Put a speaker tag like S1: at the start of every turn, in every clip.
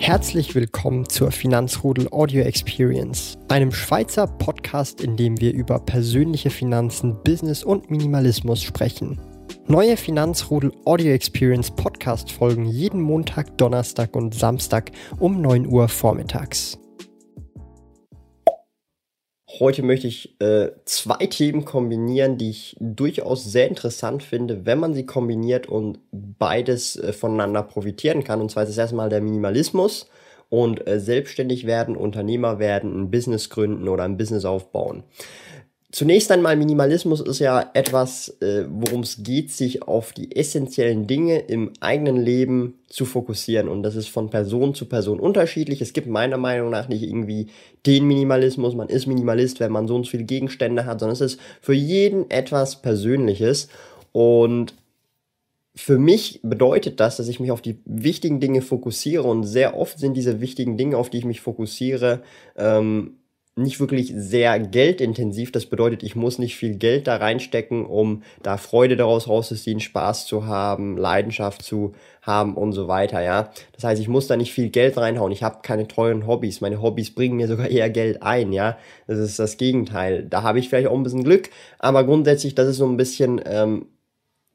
S1: Herzlich willkommen zur Finanzrudel Audio Experience, einem Schweizer Podcast, in dem wir über persönliche Finanzen, Business und Minimalismus sprechen. Neue Finanzrudel Audio Experience Podcast folgen jeden Montag, Donnerstag und Samstag um 9 Uhr vormittags.
S2: Heute möchte ich äh, zwei Themen kombinieren, die ich durchaus sehr interessant finde, wenn man sie kombiniert und beides äh, voneinander profitieren kann. Und zwar ist es erstmal der Minimalismus und äh, selbstständig werden, Unternehmer werden, ein Business gründen oder ein Business aufbauen. Zunächst einmal Minimalismus ist ja etwas, äh, worum es geht, sich auf die essentiellen Dinge im eigenen Leben zu fokussieren. Und das ist von Person zu Person unterschiedlich. Es gibt meiner Meinung nach nicht irgendwie den Minimalismus, man ist Minimalist, wenn man so und so viele Gegenstände hat, sondern es ist für jeden etwas Persönliches. Und für mich bedeutet das, dass ich mich auf die wichtigen Dinge fokussiere und sehr oft sind diese wichtigen Dinge, auf die ich mich fokussiere, ähm, nicht wirklich sehr geldintensiv. Das bedeutet, ich muss nicht viel Geld da reinstecken, um da Freude daraus rauszuziehen, Spaß zu haben, Leidenschaft zu haben und so weiter, ja. Das heißt, ich muss da nicht viel Geld reinhauen. Ich habe keine teuren Hobbys. Meine Hobbys bringen mir sogar eher Geld ein, ja. Das ist das Gegenteil. Da habe ich vielleicht auch ein bisschen Glück, aber grundsätzlich, das ist so ein bisschen ähm,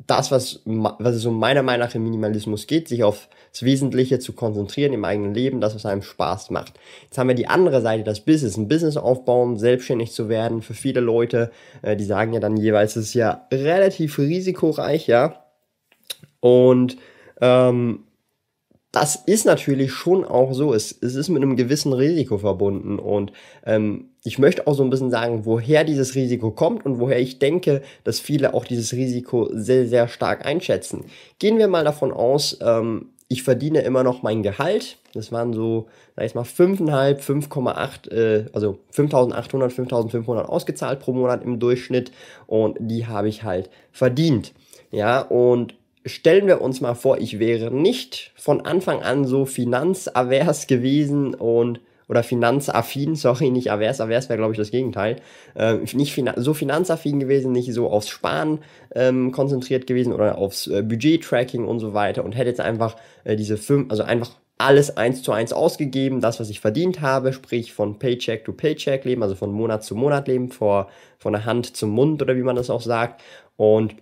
S2: das, was, was es so meiner Meinung nach im Minimalismus geht, sich auf das Wesentliche zu konzentrieren im eigenen Leben, das, was einem Spaß macht. Jetzt haben wir die andere Seite, das Business, ein Business aufbauen, selbstständig zu werden. Für viele Leute, äh, die sagen ja dann jeweils, es ist ja relativ risikoreich, ja. Und ähm, das ist natürlich schon auch so. Es, es ist mit einem gewissen Risiko verbunden. Und ähm, ich möchte auch so ein bisschen sagen, woher dieses Risiko kommt und woher ich denke, dass viele auch dieses Risiko sehr, sehr stark einschätzen. Gehen wir mal davon aus, ähm, ich verdiene immer noch mein Gehalt. Das waren so, sag ich mal, 5,5, 5,8, äh, also 5.800, 5.500 ausgezahlt pro Monat im Durchschnitt. Und die habe ich halt verdient. Ja, und stellen wir uns mal vor, ich wäre nicht von Anfang an so finanzavers gewesen und oder finanzaffin, sorry, nicht avers, avers wäre glaube ich das Gegenteil, äh, nicht fina so finanzaffin gewesen, nicht so aufs Sparen ähm, konzentriert gewesen oder aufs äh, Budget-Tracking und so weiter und hätte jetzt einfach äh, diese fünf, also einfach alles eins zu eins ausgegeben, das, was ich verdient habe, sprich von Paycheck to Paycheck leben, also von Monat zu Monat leben, vor, von der Hand zum Mund oder wie man das auch sagt. Und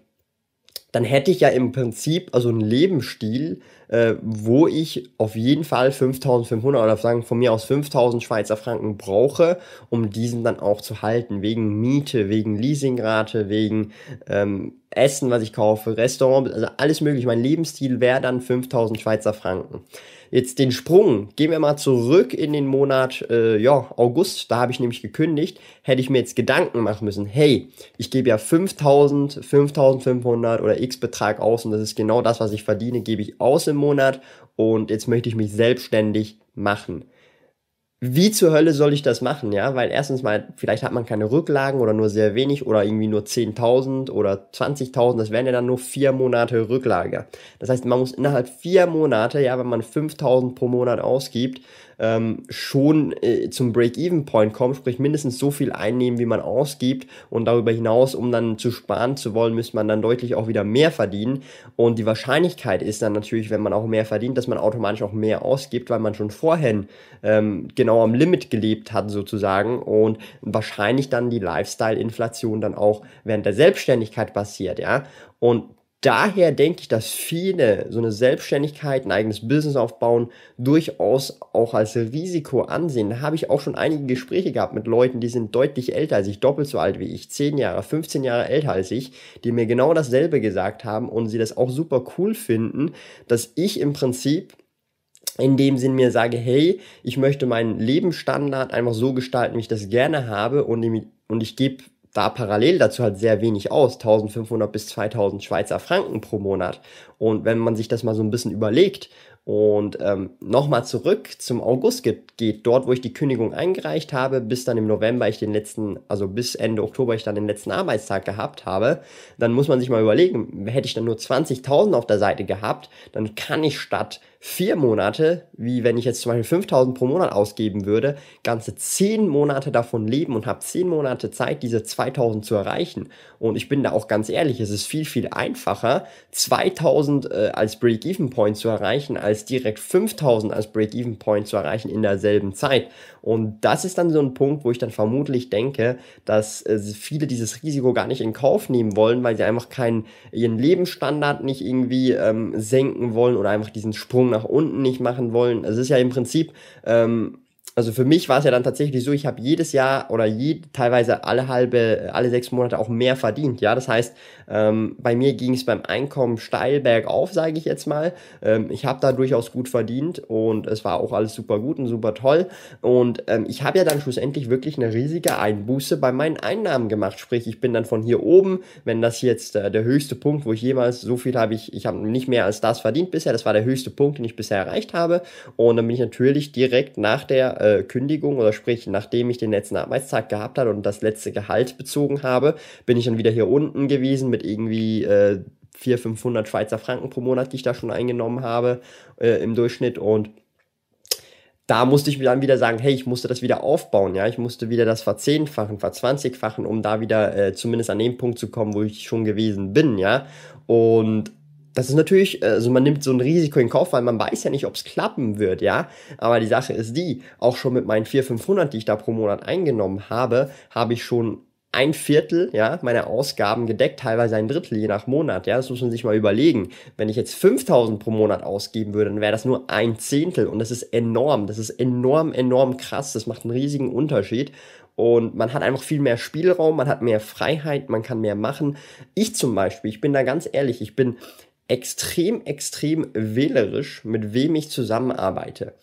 S2: dann hätte ich ja im Prinzip also einen Lebensstil, äh, wo ich auf jeden Fall 5500 oder sagen von mir aus 5000 Schweizer Franken brauche, um diesen dann auch zu halten, wegen Miete, wegen Leasingrate, wegen ähm, Essen, was ich kaufe, Restaurant, also alles mögliche. Mein Lebensstil wäre dann 5000 Schweizer Franken. Jetzt den Sprung, gehen wir mal zurück in den Monat äh, ja, August, da habe ich nämlich gekündigt, hätte ich mir jetzt Gedanken machen müssen, hey, ich gebe ja 5000, 5500 oder x Betrag aus und das ist genau das, was ich verdiene, gebe ich aus im Monat. Und jetzt möchte ich mich selbstständig machen wie zur Hölle soll ich das machen, ja? Weil erstens mal, vielleicht hat man keine Rücklagen oder nur sehr wenig oder irgendwie nur 10.000 oder 20.000, das wären ja dann nur vier Monate Rücklage. Das heißt, man muss innerhalb vier Monate, ja, wenn man 5.000 pro Monat ausgibt, ähm, schon äh, zum Break-Even-Point kommen, sprich mindestens so viel einnehmen, wie man ausgibt und darüber hinaus, um dann zu sparen zu wollen, müsste man dann deutlich auch wieder mehr verdienen und die Wahrscheinlichkeit ist dann natürlich, wenn man auch mehr verdient, dass man automatisch auch mehr ausgibt, weil man schon vorhin ähm, genau am Limit gelebt hat sozusagen und wahrscheinlich dann die Lifestyle-Inflation dann auch während der Selbstständigkeit passiert, ja und daher denke ich, dass viele so eine Selbstständigkeit, ein eigenes Business aufbauen, durchaus auch als Risiko ansehen. Da habe ich auch schon einige Gespräche gehabt mit Leuten, die sind deutlich älter als ich, doppelt so alt wie ich, 10 Jahre, 15 Jahre älter als ich, die mir genau dasselbe gesagt haben und sie das auch super cool finden, dass ich im Prinzip in dem Sinn mir sage, hey, ich möchte meinen Lebensstandard einfach so gestalten, wie ich das gerne habe und, und ich gebe da parallel dazu halt sehr wenig aus, 1500 bis 2000 Schweizer Franken pro Monat. Und wenn man sich das mal so ein bisschen überlegt und ähm, nochmal zurück zum August geht, geht, dort, wo ich die Kündigung eingereicht habe, bis dann im November ich den letzten, also bis Ende Oktober ich dann den letzten Arbeitstag gehabt habe, dann muss man sich mal überlegen, hätte ich dann nur 20.000 auf der Seite gehabt, dann kann ich statt vier Monate, wie wenn ich jetzt zum Beispiel 5000 pro Monat ausgeben würde, ganze zehn Monate davon leben und habe zehn Monate Zeit, diese 2000 zu erreichen. Und ich bin da auch ganz ehrlich, es ist viel, viel einfacher, 2000 äh, als Break-Even-Point zu erreichen, als direkt 5000 als Break-Even-Point zu erreichen in derselben Zeit. Und das ist dann so ein Punkt, wo ich dann vermutlich denke, dass äh, viele dieses Risiko gar nicht in Kauf nehmen wollen, weil sie einfach keinen, ihren Lebensstandard nicht irgendwie ähm, senken wollen oder einfach diesen Sprung nach unten nicht machen wollen. Es ist ja im Prinzip ähm, also für mich war es ja dann tatsächlich so, ich habe jedes Jahr oder je, teilweise alle halbe, alle sechs Monate auch mehr verdient. Ja, das heißt, ähm, bei mir ging es beim Einkommen steil bergauf, sage ich jetzt mal. Ähm, ich habe da durchaus gut verdient und es war auch alles super gut und super toll. Und ähm, ich habe ja dann schlussendlich wirklich eine riesige Einbuße bei meinen Einnahmen gemacht. Sprich, ich bin dann von hier oben, wenn das jetzt äh, der höchste Punkt, wo ich jemals so viel habe, ich, ich habe nicht mehr als das verdient bisher. Das war der höchste Punkt, den ich bisher erreicht habe. Und dann bin ich natürlich direkt nach der äh, Kündigung oder sprich, nachdem ich den letzten Arbeitstag gehabt habe und das letzte Gehalt bezogen habe, bin ich dann wieder hier unten gewesen mit irgendwie äh, 400, 500 Schweizer Franken pro Monat, die ich da schon eingenommen habe äh, im Durchschnitt und da musste ich mir dann wieder sagen, hey, ich musste das wieder aufbauen, ja, ich musste wieder das verzehnfachen, verzwanzigfachen, um da wieder äh, zumindest an den Punkt zu kommen, wo ich schon gewesen bin, ja. Und das ist natürlich, also man nimmt so ein Risiko in Kauf, weil man weiß ja nicht, ob es klappen wird, ja. Aber die Sache ist die, auch schon mit meinen 400, 500, die ich da pro Monat eingenommen habe, habe ich schon ein Viertel, ja, meiner Ausgaben gedeckt, teilweise ein Drittel, je nach Monat, ja. Das muss man sich mal überlegen. Wenn ich jetzt 5000 pro Monat ausgeben würde, dann wäre das nur ein Zehntel und das ist enorm. Das ist enorm, enorm krass. Das macht einen riesigen Unterschied. Und man hat einfach viel mehr Spielraum, man hat mehr Freiheit, man kann mehr machen. Ich zum Beispiel, ich bin da ganz ehrlich, ich bin extrem, extrem wählerisch, mit wem ich zusammenarbeite.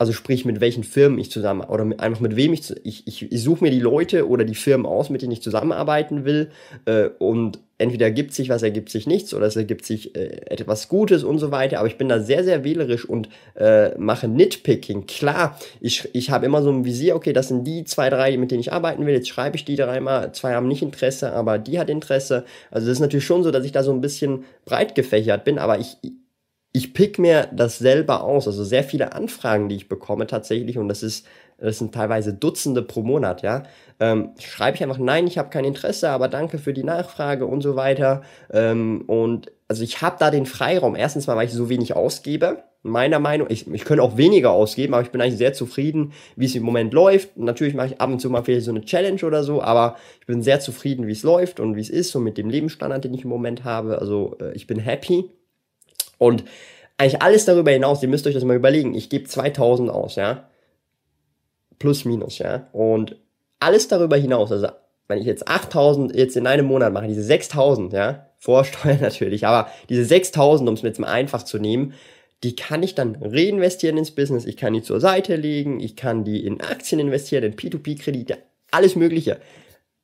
S2: Also sprich, mit welchen Firmen ich zusammen oder mit, einfach mit wem ich ich, ich, ich suche mir die Leute oder die Firmen aus, mit denen ich zusammenarbeiten will äh, und entweder ergibt sich was, ergibt sich nichts oder es ergibt sich äh, etwas Gutes und so weiter. Aber ich bin da sehr, sehr wählerisch und äh, mache Nitpicking. Klar, ich, ich habe immer so ein Visier, okay, das sind die zwei, drei, mit denen ich arbeiten will. Jetzt schreibe ich die dreimal. Zwei haben nicht Interesse, aber die hat Interesse. Also das ist natürlich schon so, dass ich da so ein bisschen breit gefächert bin, aber ich, ich pick mir das selber aus. Also sehr viele Anfragen, die ich bekomme tatsächlich, und das ist, das sind teilweise Dutzende pro Monat, ja. Ähm, schreibe ich einfach, nein, ich habe kein Interesse, aber danke für die Nachfrage und so weiter. Ähm, und also ich habe da den Freiraum. Erstens mal, weil ich so wenig ausgebe. Meiner Meinung, ich, ich könnte auch weniger ausgeben, aber ich bin eigentlich sehr zufrieden, wie es im Moment läuft. Natürlich mache ich ab und zu mal vielleicht so eine Challenge oder so, aber ich bin sehr zufrieden, wie es läuft und wie es ist, so mit dem Lebensstandard, den ich im Moment habe. Also äh, ich bin happy. Und eigentlich alles darüber hinaus, ihr müsst euch das mal überlegen, ich gebe 2000 aus, ja. Plus, minus, ja. Und alles darüber hinaus, also wenn ich jetzt 8000 jetzt in einem Monat mache, diese 6000, ja, Vorsteuer natürlich, aber diese 6000, um es mir jetzt mal einfach zu nehmen, die kann ich dann reinvestieren ins Business, ich kann die zur Seite legen, ich kann die in Aktien investieren, in P2P-Kredite, alles Mögliche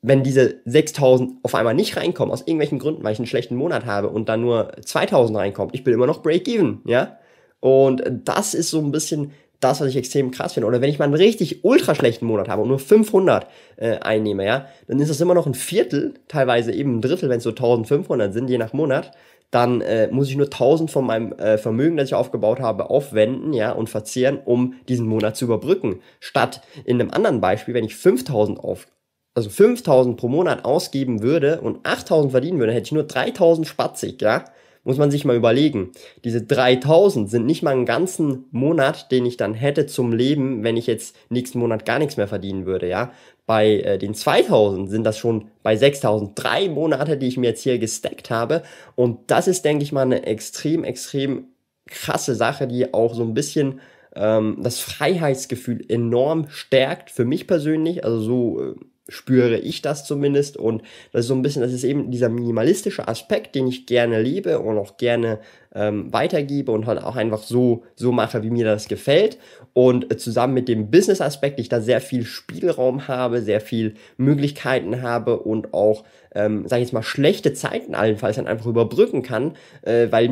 S2: wenn diese 6000 auf einmal nicht reinkommen, aus irgendwelchen Gründen, weil ich einen schlechten Monat habe und dann nur 2000 reinkommt, ich bin immer noch Break-Even, ja? Und das ist so ein bisschen das, was ich extrem krass finde. Oder wenn ich mal einen richtig ultra schlechten Monat habe und nur 500 äh, einnehme, ja, dann ist das immer noch ein Viertel, teilweise eben ein Drittel, wenn es so 1500 sind, je nach Monat. Dann äh, muss ich nur 1000 von meinem äh, Vermögen, das ich aufgebaut habe, aufwenden, ja, und verzehren, um diesen Monat zu überbrücken. Statt in einem anderen Beispiel, wenn ich 5000 auf, also 5000 pro Monat ausgeben würde und 8000 verdienen würde, hätte ich nur 3000 spatzig, ja. Muss man sich mal überlegen. Diese 3000 sind nicht mal einen ganzen Monat, den ich dann hätte zum Leben, wenn ich jetzt nächsten Monat gar nichts mehr verdienen würde, ja. Bei äh, den 2000 sind das schon bei 6000 drei Monate, die ich mir jetzt hier gestackt habe. Und das ist, denke ich mal, eine extrem, extrem krasse Sache, die auch so ein bisschen ähm, das Freiheitsgefühl enorm stärkt für mich persönlich. Also so äh, spüre ich das zumindest und das ist so ein bisschen, das ist eben dieser minimalistische Aspekt, den ich gerne liebe und auch gerne ähm, weitergebe und halt auch einfach so, so mache, wie mir das gefällt und äh, zusammen mit dem Business-Aspekt, ich da sehr viel Spielraum habe, sehr viel Möglichkeiten habe und auch, ähm, sage ich jetzt mal, schlechte Zeiten allenfalls dann einfach überbrücken kann, äh, weil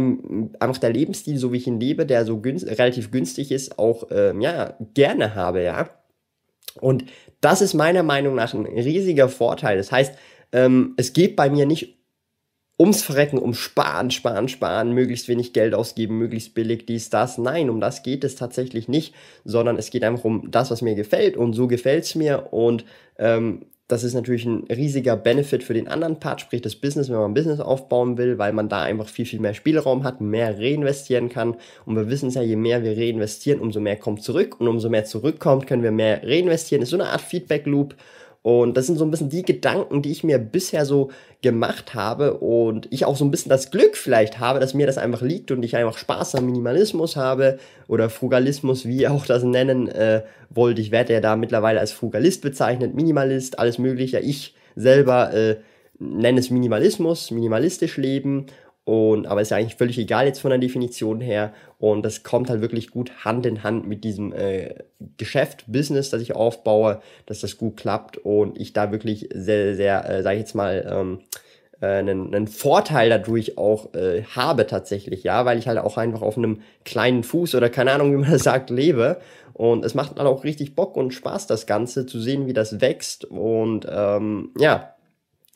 S2: einfach der Lebensstil, so wie ich ihn lebe, der so günst relativ günstig ist, auch, ähm, ja, gerne habe, ja. Und das ist meiner Meinung nach ein riesiger Vorteil. Das heißt, ähm, es geht bei mir nicht ums Verrecken, um Sparen, Sparen, Sparen, möglichst wenig Geld ausgeben, möglichst billig, dies, das. Nein, um das geht es tatsächlich nicht, sondern es geht einfach um das, was mir gefällt und so gefällt es mir und ähm, das ist natürlich ein riesiger Benefit für den anderen Part, sprich das Business, wenn man ein Business aufbauen will, weil man da einfach viel, viel mehr Spielraum hat, mehr reinvestieren kann. Und wir wissen es ja, je mehr wir reinvestieren, umso mehr kommt zurück. Und umso mehr zurückkommt, können wir mehr reinvestieren. Das ist so eine Art Feedback-Loop. Und das sind so ein bisschen die Gedanken, die ich mir bisher so gemacht habe und ich auch so ein bisschen das Glück vielleicht habe, dass mir das einfach liegt und ich einfach Spaß am Minimalismus habe oder Frugalismus, wie auch das nennen äh, wollt. Ich werde ja da mittlerweile als Frugalist bezeichnet, Minimalist, alles mögliche. Ich selber äh, nenne es Minimalismus, minimalistisch leben und, aber ist ja eigentlich völlig egal jetzt von der Definition her. Und das kommt halt wirklich gut Hand in Hand mit diesem äh, Geschäft, Business, das ich aufbaue, dass das gut klappt und ich da wirklich sehr, sehr, äh, sage ich jetzt mal, ähm, äh, einen, einen Vorteil dadurch auch äh, habe tatsächlich, ja, weil ich halt auch einfach auf einem kleinen Fuß oder keine Ahnung, wie man das sagt, lebe. Und es macht halt auch richtig Bock und Spaß, das Ganze zu sehen, wie das wächst. Und ähm, ja,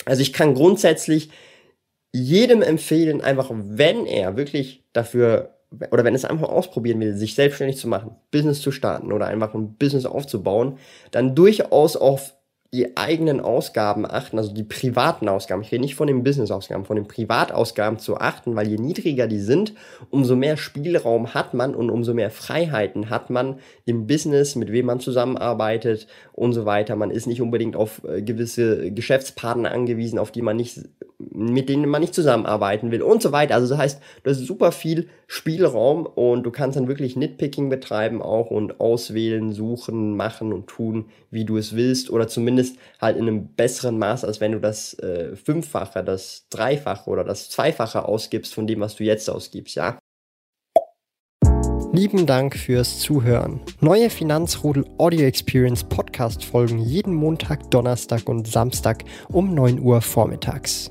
S2: also ich kann grundsätzlich jedem empfehlen, einfach wenn er wirklich dafür oder wenn es einfach ausprobieren will, sich selbstständig zu machen, Business zu starten oder einfach ein Business aufzubauen, dann durchaus auf die eigenen Ausgaben achten, also die privaten Ausgaben. Ich rede nicht von den Business-Ausgaben, von den Privatausgaben zu achten, weil je niedriger die sind, umso mehr Spielraum hat man und umso mehr Freiheiten hat man im Business, mit wem man zusammenarbeitet und so weiter. Man ist nicht unbedingt auf äh, gewisse Geschäftspartner angewiesen, auf die man nicht mit denen man nicht zusammenarbeiten will und so weiter. Also das heißt, du hast super viel Spielraum und du kannst dann wirklich Nitpicking betreiben auch und auswählen, suchen, machen und tun, wie du es willst oder zumindest halt in einem besseren Maß, als wenn du das äh, Fünffache, das Dreifache oder das Zweifache ausgibst von dem, was du jetzt ausgibst, ja.
S1: Lieben Dank fürs Zuhören. Neue Finanzrudel Audio Experience Podcast folgen jeden Montag, Donnerstag und Samstag um 9 Uhr vormittags.